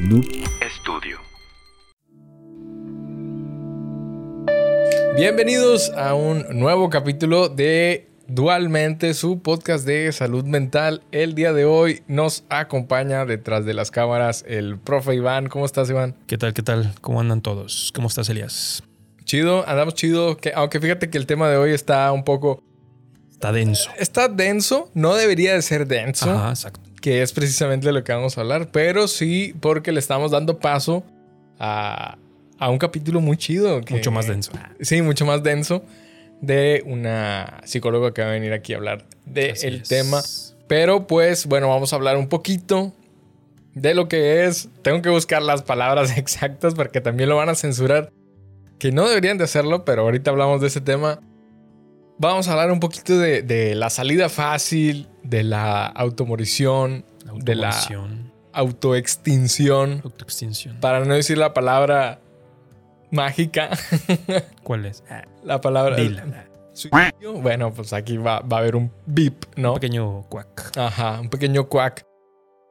Noob Studio. Bienvenidos a un nuevo capítulo de Dualmente, su podcast de salud mental. El día de hoy nos acompaña detrás de las cámaras el profe Iván. ¿Cómo estás, Iván? ¿Qué tal? ¿Qué tal? ¿Cómo andan todos? ¿Cómo estás, Elías? Chido, andamos chido. Que, aunque fíjate que el tema de hoy está un poco. Está denso. Está denso, no debería de ser denso. Ajá, exacto. Que es precisamente lo que vamos a hablar, pero sí porque le estamos dando paso a, a un capítulo muy chido. que- Mucho más denso. Sí, mucho más denso de una psicóloga que va a venir aquí a hablar del tema. Pero pues bueno, vamos a hablar un poquito de lo que es. Tengo que buscar las palabras exactas porque también lo van a censurar. Que no deberían de hacerlo, pero ahorita hablamos de ese tema. Vamos a hablar un poquito de, de la salida fácil, de la automorición, de la autoextinción, autoextinción. para no decir la palabra mágica. ¿Cuál es? La palabra. Dila. Suicidio. Bueno, pues aquí va, va a haber un beep, ¿no? Un pequeño cuac. Ajá, un pequeño quack.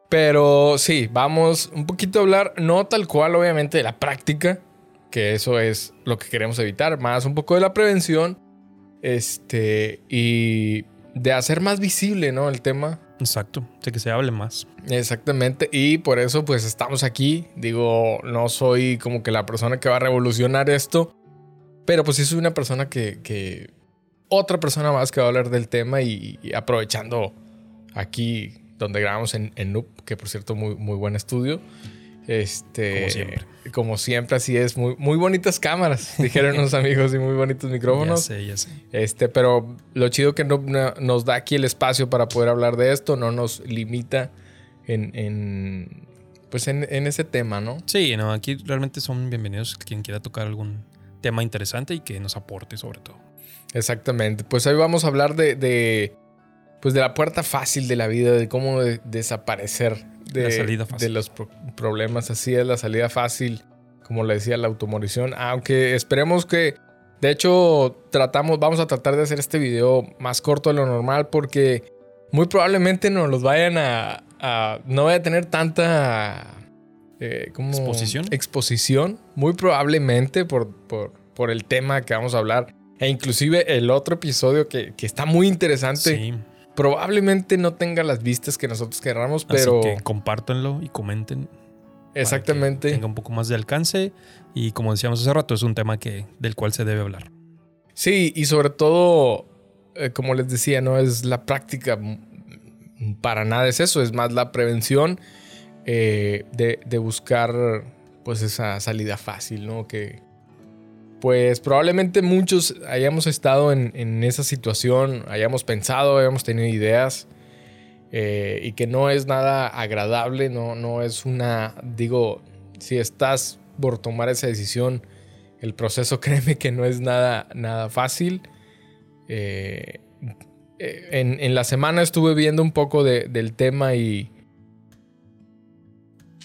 Pero sí, vamos un poquito a hablar, no tal cual, obviamente, de la práctica, que eso es lo que queremos evitar, más un poco de la prevención, este, y de hacer más visible, ¿no? El tema. Exacto. De que se hable más. Exactamente, y por eso pues estamos aquí. Digo, no soy como que la persona que va a revolucionar esto, pero pues sí soy una persona que, que- otra persona más que va a hablar del tema y, y aprovechando aquí donde grabamos en, en Noob, que por cierto muy, muy buen estudio. Este, Como siempre. Como siempre, así es. Muy, muy bonitas cámaras, dijeron unos amigos, y muy bonitos Ya micrófonos. sé, ya sé. Este, pero lo chido que no, no- nos da aquí el espacio para poder hablar de esto, no nos limita en, en, pues en, en ese tema, ¿no? Sí, no, aquí realmente son bienvenidos quien quiera tocar algún tema interesante y que nos aporte sobre todo. Exactamente. Pues hoy vamos a hablar de, de, pues de la puerta fácil de la vida, de cómo de- desaparecer de, La salida fácil. de los pro- problemas. Así es la salida fácil, como le decía, la automorición. Aunque esperemos que, de hecho, tratamos, vamos a tratar de hacer este video más corto de lo normal porque muy probablemente nos los vayan a, a- no vaya a tener tanta eh, ¿cómo? ¿Exposición? exposición, muy probablemente por, por, por el tema que vamos a hablar. E inclusive el otro episodio que, que está muy interesante, Sí. Probablemente no tenga las vistas que nosotros querramos, Así pero que compártanlo y comenten. para que exactamente. Tenga un poco más de alcance. Y como decíamos hace rato, es un tema que, del cual se debe hablar. Sí, y sobre todo, eh, como les decía, no es la práctica, para nada es eso, es más la prevención eh, de, de buscar pues esa salida fácil, ¿no? Que pues probablemente muchos hayamos estado en, en esa situación, hayamos pensado, hayamos tenido ideas eh, y que no es nada agradable, no, no es una, digo, si estás por tomar esa decisión, el proceso créeme que no es nada, nada fácil. Eh, en, en la semana estuve viendo un poco de- del tema y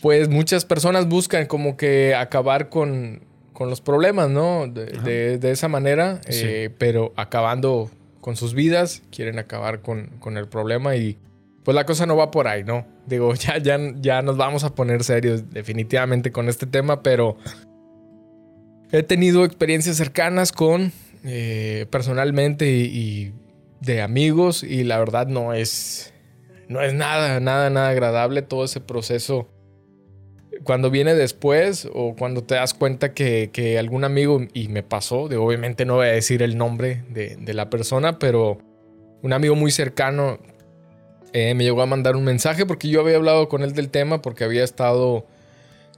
pues muchas personas buscan como que acabar con, con los problemas, ¿no? De, Ajá. de- de esa manera, Sí. eh, pero acabando con sus vidas, quieren acabar con, con el problema y pues la cosa no va por ahí, ¿no? Digo, ya, ya, ya nos vamos a poner serios definitivamente con este tema, pero he tenido experiencias cercanas con eh, personalmente y, y de amigos y la verdad no es no es nada nada nada agradable todo ese proceso cuando viene después o cuando te das cuenta que, que algún amigo y me pasó de obviamente no voy a decir el nombre de, de la persona pero un amigo muy cercano eh, me llegó a mandar un mensaje porque yo había hablado con él del tema porque había estado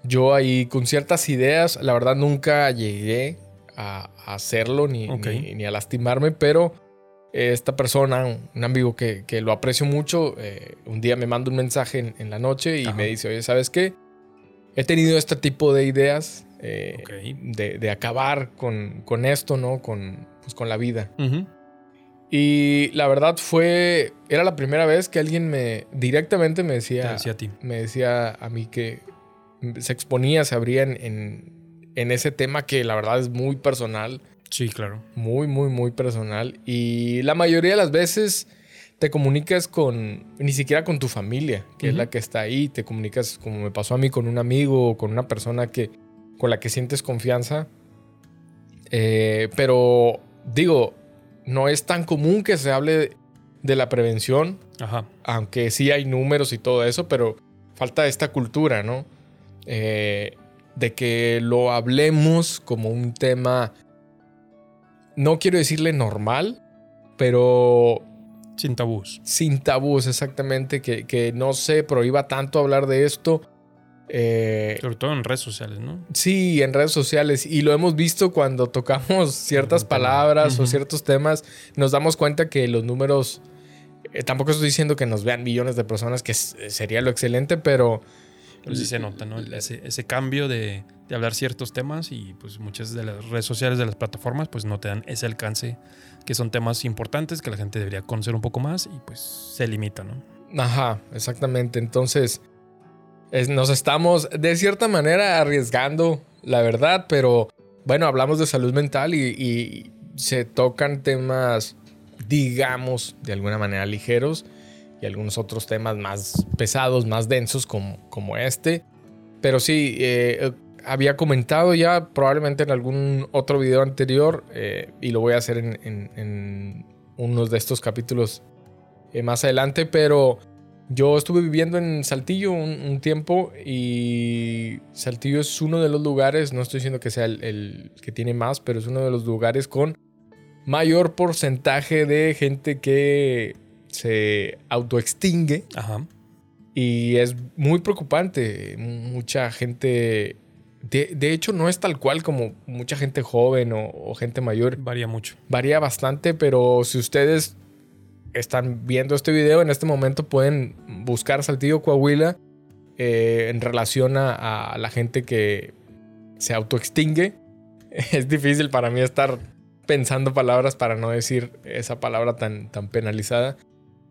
yo ahí con ciertas ideas, la verdad nunca llegué a, a hacerlo ni, ni, ni a lastimarme, pero esta persona, un, un amigo que, que lo aprecio mucho, eh, un día me manda un mensaje en, en la noche y Ajá. me dice, oye, ¿sabes qué? He tenido este tipo de ideas eh, de, de acabar con, con esto, ¿no? Con, pues, con la vida. Y la verdad fue, era la primera vez que alguien me directamente me decía, decía a ti. me decía a mí que se exponía, se abría en, en, en ese tema que la verdad es muy personal, Sí, claro. muy, muy, muy personal. Y la mayoría de las veces te comunicas con, ni siquiera con tu familia, que es la que está ahí, te comunicas como me pasó a mí con un amigo o con una persona que, con la que sientes confianza. Eh, pero digo, no es tan común que se hable de la prevención, Ajá. aunque sí hay números y todo eso, pero falta esta cultura, ¿no? Eh, de que lo hablemos como un tema, no quiero decirle normal, pero Sin tabús. sin tabús exactamente, que, que no se prohíba tanto hablar de esto. Eh, Sobre todo en redes sociales, ¿no? Sí, en redes sociales. Y lo hemos visto cuando tocamos ciertas palabras o ciertos temas. Nos damos cuenta que los números. eh, tampoco estoy diciendo que nos vean millones de personas, que sería lo excelente, pero. Pero sí se nota, ¿no? Ese, ese cambio de, de hablar ciertos temas y pues muchas de las redes sociales, de las plataformas, pues no te dan ese alcance, que son temas importantes que la gente debería conocer un poco más y pues se limita, ¿no? Ajá, exactamente. Entonces, es- nos estamos de cierta manera arriesgando, la verdad, pero bueno, hablamos de salud mental y, se tocan temas, digamos, de alguna manera ligeros y algunos otros temas más pesados, más densos como, como este. Pero sí, eh, había comentado ya probablemente en algún otro video anterior eh, y lo voy a hacer en, en- en unos de estos capítulos eh, más adelante, pero yo estuve viviendo en Saltillo un, un tiempo y Saltillo es uno de los lugares, no estoy diciendo que sea el, el que tiene más, pero es uno de los lugares con mayor porcentaje de gente que se autoextingue Ajá. y es muy preocupante. Mucha gente, de, de hecho no es tal cual como mucha gente joven o- o gente mayor Varía mucho. varía bastante, pero si ustedes están viendo este video en este momento pueden buscar Saltillo Coahuila eh, en relación a, a la gente que se autoextingue. Es difícil para mí estar pensando palabras para no decir esa palabra tan, tan penalizada.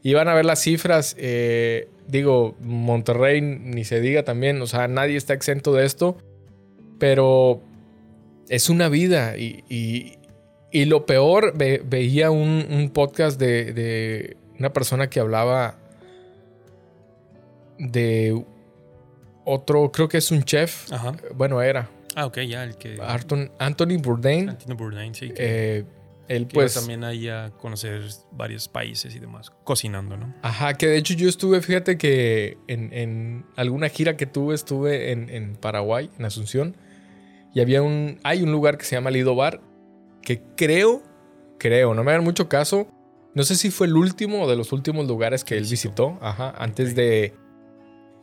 Y van a ver las cifras. eh, digo, Monterrey ni se diga también. O sea, nadie está exento de esto. Pero es una vida. Y, y- y lo peor, ve- veía un, un podcast de, de una persona que hablaba de otro, creo que es un chef. Ajá. Bueno, era Ah, ok, ya, el que... Arton- Anthony Bourdain. Antino Bourdain, sí. Que, Eh, él que pues... también ahí a conocer varios países y demás, cocinando, ¿no? Ajá, que de hecho yo estuve, fíjate que en, en alguna gira que tuve, estuve en, en Paraguay, en Asunción, y había un, hay un lugar que se llama Lido Bar, que creo, creo, no me hagan mucho caso, no sé si fue el último o de los últimos lugares que él Visitó. ajá, antes de,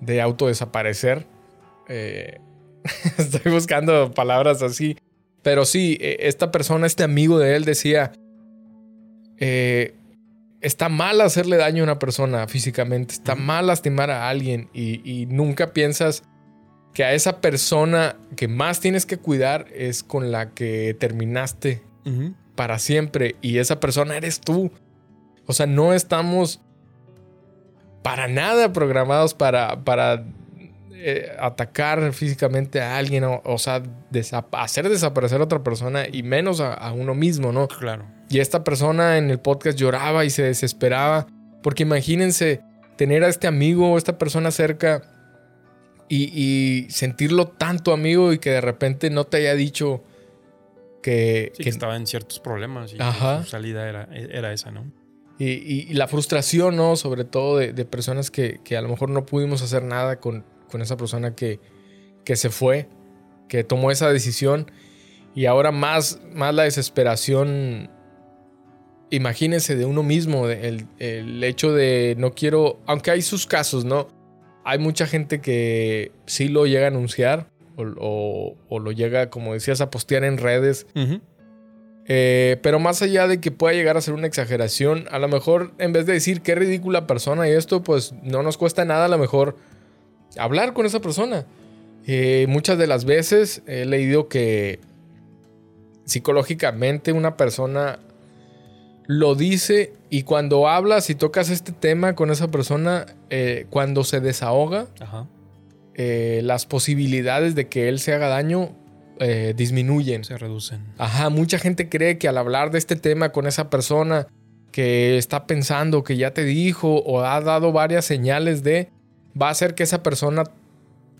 de autodesaparecer. Eh, estoy buscando palabras así, pero sí, eh, esta persona, este amigo de él decía, eh, está mal hacerle daño a una persona físicamente, está mal lastimar a alguien y, y nunca piensas que a esa persona que más tienes que cuidar es con la que terminaste para siempre y esa persona eres tú. O sea, no estamos para nada programados para, para eh, atacar físicamente a alguien, o, o sea, desa- hacer desaparecer a otra persona y menos a, a uno mismo, ¿no? Claro. Y esta persona en el podcast lloraba y se desesperaba. Porque imagínense tener a este amigo o esta persona cerca y, y sentirlo tanto amigo y que de repente no te haya dicho que... Sí, que, que- estaba en ciertos problemas y que su salida era, era esa, ¿no? y, y- y la frustración, ¿no? Sobre todo de, de personas que, que a lo mejor no pudimos hacer nada con, con esa persona que, que se fue, que tomó esa decisión. Y ahora más, más la desesperación, imagínense de uno mismo, el hecho de no quiero, aunque hay sus casos, ¿no? Hay mucha gente que sí lo llega a anunciar o, o- o lo llega, como decías, a postear en redes. Eh, pero más allá de que pueda llegar a ser una exageración, a lo mejor en vez de decir qué ridícula persona y esto, pues no nos cuesta nada a lo mejor hablar con esa persona. Eh, muchas de las veces he leído que psicológicamente una persona lo dice y cuando hablas y tocas este tema con esa persona, eh, cuando se desahoga, Ajá. eh, las posibilidades de que él se haga daño eh, disminuyen. Se reducen. Ajá, mucha gente cree que al hablar de este tema con esa persona que está pensando, que ya te dijo o ha dado varias señales de, va a hacer que esa persona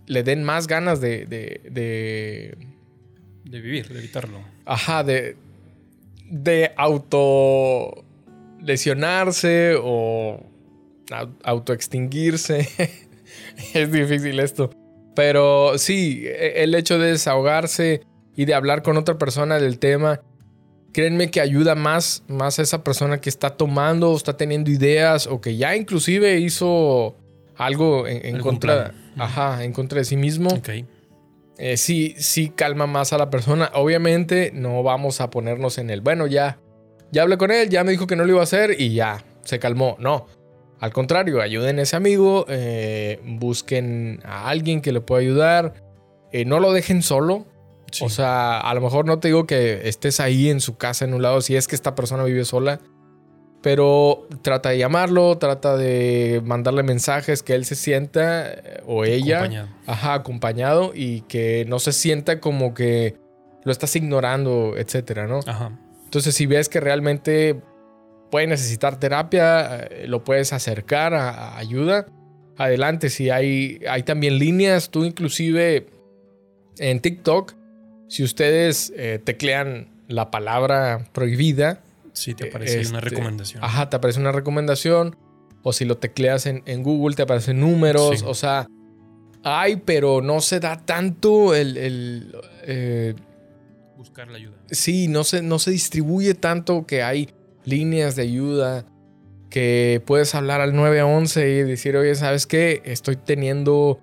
le den más ganas de... De, de, de vivir, de evitarlo. Ajá, de, de auto lesionarse o autoextinguirse. es difícil esto. Pero sí, e, el hecho de desahogarse y de hablar con otra persona del tema, créanme que ayuda más, más a esa persona que está tomando o está teniendo ideas o que ya inclusive hizo algo en, contra, ajá, en contra de sí mismo. Okay. Eh, sí, sí calma más a la persona. Obviamente no vamos a ponernos en el, bueno, ya, ya hablé con él, ya me dijo que no lo iba a hacer y ya, se calmó. No, al contrario, ayuden a ese amigo, eh, busquen a alguien que le pueda ayudar, eh, no lo dejen solo. O sea, a lo mejor no te digo que estés ahí en su casa en un lado si es que esta persona vive sola, pero trata de llamarlo, trata de mandarle mensajes que él se sienta eh, o ella, acompañado. ajá, acompañado y que no se sienta como que lo estás ignorando, etcétera, ¿no? Ajá. Entonces, si ves que realmente puede necesitar terapia, eh, lo puedes acercar a, ayuda. Adelante, si hay, hay también líneas, tú inclusive en TikTok, si ustedes eh, teclean la palabra prohibida. Sí, te aparece una este, recomendación. Ajá, te aparece una recomendación. O si lo tecleas en, Google, te aparecen números. O sea, hay, pero no se da tanto el... Eh, Buscar la ayuda. Sí, no se, no se distribuye tanto que hay líneas de ayuda, que puedes hablar al 911 y decir, oye, ¿sabes qué? Estoy teniendo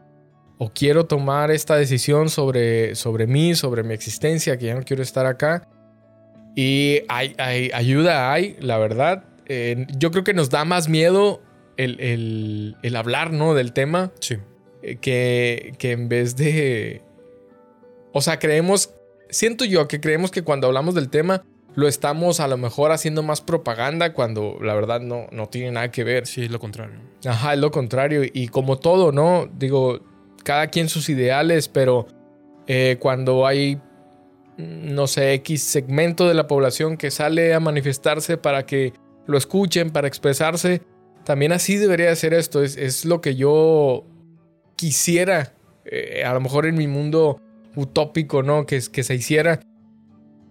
o quiero tomar esta decisión sobre, sobre mí, sobre mi existencia, que ya no quiero estar acá. Y hay, hay ayuda, hay, la verdad. Eh, yo creo que nos da más miedo el, el, hablar, ¿no? Del tema. Sí. Eh, que, que en vez de... O sea, creemos, siento yo que creemos que cuando hablamos del tema lo estamos a lo mejor haciendo más propaganda cuando la verdad no, no tiene nada que ver. Sí, es lo contrario. Ajá, es lo contrario. Y como todo, ¿no? Digo, cada quien sus ideales, pero eh, cuando hay, no sé, X segmento de la población que sale a manifestarse para que lo escuchen, para expresarse, también así debería ser esto. Es, lo que yo quisiera, eh, a lo mejor en mi mundo utópico, ¿no? Que, que se hiciera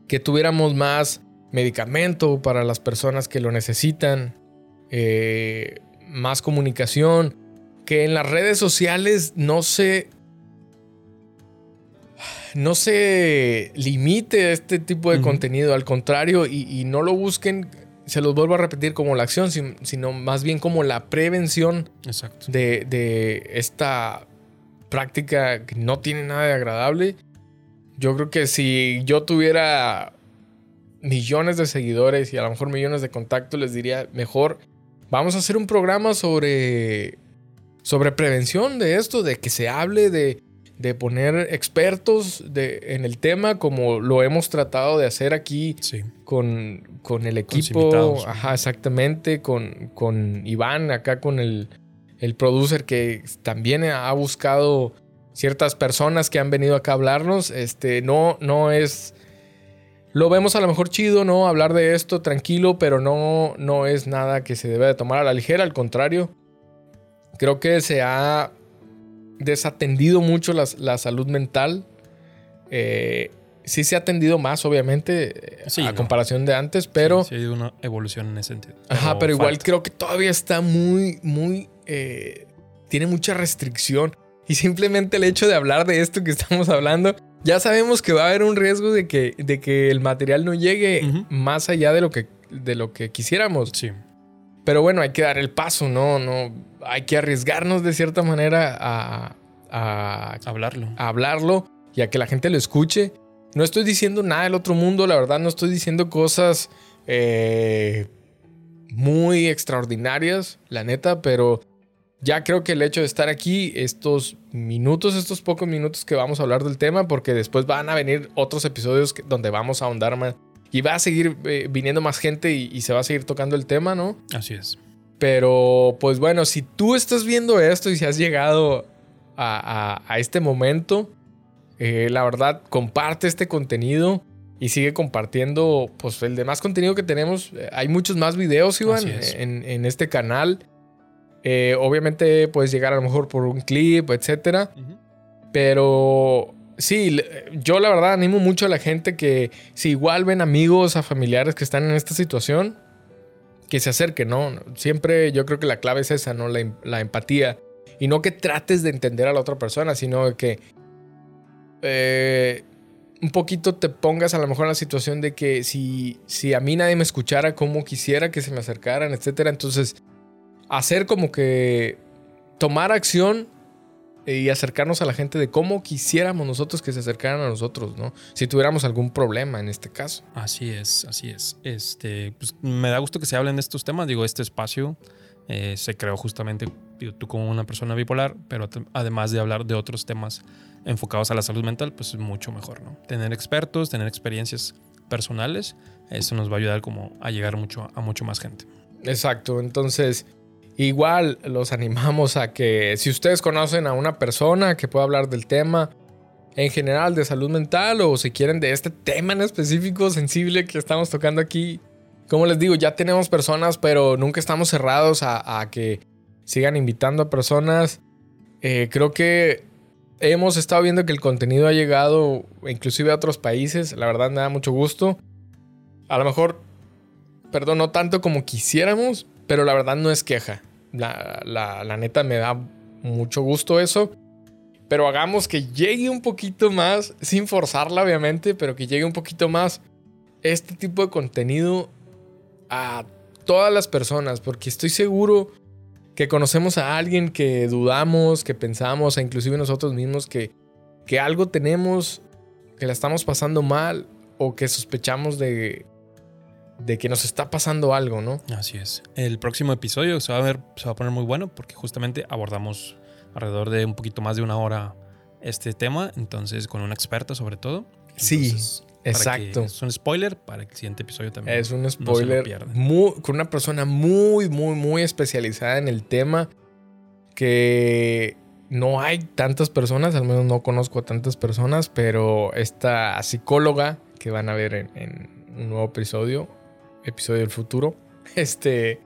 que tuviéramos más medicamento para las personas que lo necesitan, eh, más comunicación, que en las redes sociales no se no se limite este tipo de contenido, al contrario, y, no lo busquen, se los vuelvo a repetir como la acción, sino más bien como la prevención De, de, esta práctica que no tiene nada de agradable. Yo creo que si yo tuviera millones de seguidores y a lo mejor millones de contactos, les diría, mejor vamos a hacer un programa sobre, sobre prevención de esto, de que se hable de, de poner expertos de, en el tema como lo hemos tratado de hacer aquí con, con, el equipo. Ajá, exactamente, con, con Iván, acá con el, el producer que también ha buscado ciertas personas que han venido acá a hablarnos, este, no, no es... Lo vemos a lo mejor chido, ¿no? Hablar de esto tranquilo, pero no, no es nada que se debe de tomar a la ligera, al contrario. Creo que se ha desatendido mucho la, salud mental. Eh, sí se ha atendido más, obviamente, a comparación de antes, pero... Sí, ha habido una evolución en ese sentido. Ajá, pero, igual creo que todavía está muy, muy... Eh, tiene mucha restricción. Y simplemente el hecho de hablar de esto que estamos hablando, ya sabemos que va a haber un riesgo de que, de que el material no llegue más allá de lo, que, de lo que quisiéramos. Sí. Pero bueno, hay que dar el paso, ¿no? no hay que arriesgarnos de cierta manera a, a hablarlo. A hablarlo y a que la gente lo escuche. No estoy diciendo nada del otro mundo, la verdad, no estoy diciendo cosas eh, muy extraordinarias, la neta, pero ya creo que el hecho de estar aquí, estos minutos, estos pocos minutos que vamos a hablar del tema, porque después van a venir otros episodios donde vamos a ahondar más. Y va a seguir eh, viniendo más gente y, se va a seguir tocando el tema, ¿no? Así es. Pero, pues bueno, si tú estás viendo esto y si has llegado a, este momento, eh, la verdad, comparte este contenido. y sigue compartiendo pues el demás contenido que tenemos. Eh, Hay muchos más videos, Iván, en, en este canal. Eh, obviamente puedes llegar a lo mejor por un clip, etcétera. Pero sí, yo la verdad animo mucho a la gente que si igual ven amigos, a familiares que están en esta situación, que se acerquen, ¿no? Siempre yo creo que la clave es esa, ¿no? La, la empatía. Y no que trates de entender a la otra persona, sino que eh, un poquito te pongas a lo mejor en la situación de que si, si a mí nadie me escuchara como quisiera que se me acercaran, etcétera, entonces hacer como que tomar acción y acercarnos a la gente de cómo quisiéramos nosotros que se acercaran a nosotros, ¿no? Si tuviéramos algún problema en este caso. Así es, así es. Este, pues, me da gusto que se hablen de estos temas. Digo, este espacio eh, se creó justamente digo, tú como una persona bipolar, pero además de hablar de otros temas enfocados a la salud mental, pues es mucho mejor, ¿no? Tener expertos, tener experiencias personales, eso nos va a ayudar como a llegar mucho a mucho más gente. Exacto, entonces igual los animamos a que si ustedes conocen a una persona que pueda hablar del tema en general de salud mental o si quieren de este tema en específico sensible que estamos tocando aquí, como les digo, ya tenemos personas, pero nunca estamos cerrados a, a que sigan invitando a personas. Eh, creo que hemos estado viendo que el contenido ha llegado inclusive a otros países, la verdad me da mucho gusto. A lo mejor perdón, no tanto como quisiéramos, pero la verdad no es queja. La, la- neta me da mucho gusto eso. Pero hagamos que llegue un poquito más, sin forzarla obviamente, pero que llegue un poquito más este tipo de contenido a todas las personas, porque estoy seguro que conocemos a alguien que dudamos, que pensamos, e inclusive nosotros mismos que, que algo tenemos, que la estamos pasando mal o que sospechamos de, de que nos está pasando algo, ¿no? Así es. El próximo episodio se va a ver, se va a poner muy bueno porque justamente abordamos alrededor de un poquito más de una hora este tema, entonces con una experta sobre todo. Sí, Entonces, exacto. es un spoiler para el siguiente episodio también. Es un spoiler muy- con una persona muy, muy, muy especializada en el tema que no hay tantas personas, al menos no conozco a tantas personas, pero esta psicóloga que van a ver en, en un nuevo episodio, episodio del futuro, este...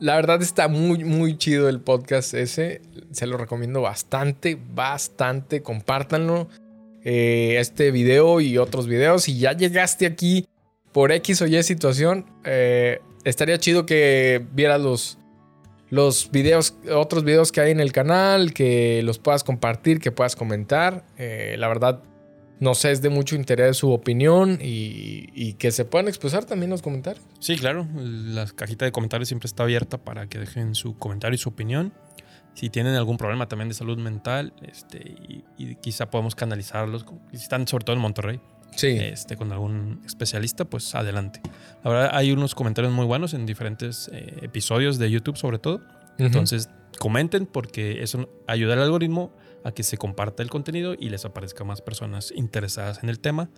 La verdad está muy, muy chido el podcast ese. Se lo recomiendo bastante, bastante. Compártanlo. eh, este video y otros videos. Si ya llegaste aquí por X o Y situación, eh, estaría chido que vieras los, los videos, otros videos que hay en el canal, que los puedas compartir, que puedas comentar. Eh, la verdad, no sé, es de mucho interés su opinión y, y que se puedan expresar también los comentarios. Sí, claro. La cajita de comentarios siempre está abierta para que dejen su comentario y su opinión. Si tienen algún problema también de salud mental, este, y, y quizá podemos canalizarlos. Si están sobre todo en Monterrey, Sí, este, con algún especialista, pues adelante. La verdad, hay unos comentarios muy buenos en diferentes eh, episodios de YouTube, sobre todo. Entonces, comenten porque eso ayuda al algoritmo a que se comparta el contenido y les aparezca más personas interesadas en el tema.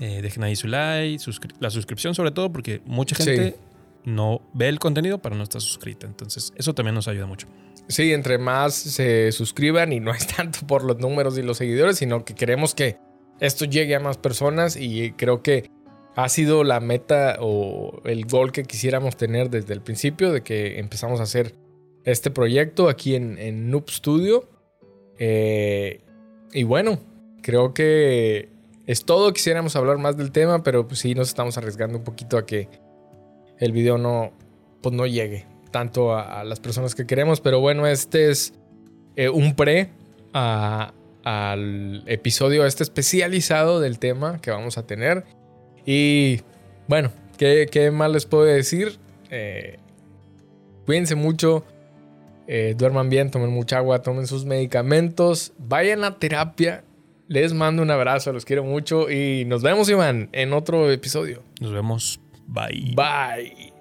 Eh, dejen ahí su like, suscri- la suscripción sobre todo porque mucha Sí. gente no ve el contenido pero no está suscrita. Entonces, eso también nos ayuda mucho. Sí, entre más se suscriban y no es tanto por los números y los seguidores, sino que queremos que esto llegue a más personas y creo que ha sido la meta o el gol que quisiéramos tener desde el principio de que empezamos a hacer este proyecto aquí en, en Noob Studio. Eh, y bueno, creo que es todo. Quisiéramos hablar más del tema, pero pues sí nos estamos arriesgando un poquito a que el video no, pues no llegue tanto a, las personas que queremos. Pero bueno, este es eh, un pre al episodio este especializado del tema que vamos a tener. Y bueno, ¿qué, qué más les puedo decir? Eh, cuídense mucho. Eh, duerman bien, tomen mucha agua, tomen sus medicamentos, vayan a terapia. Les mando un abrazo, los quiero mucho y nos vemos, Iván, en otro episodio. Nos vemos. Bye. Bye.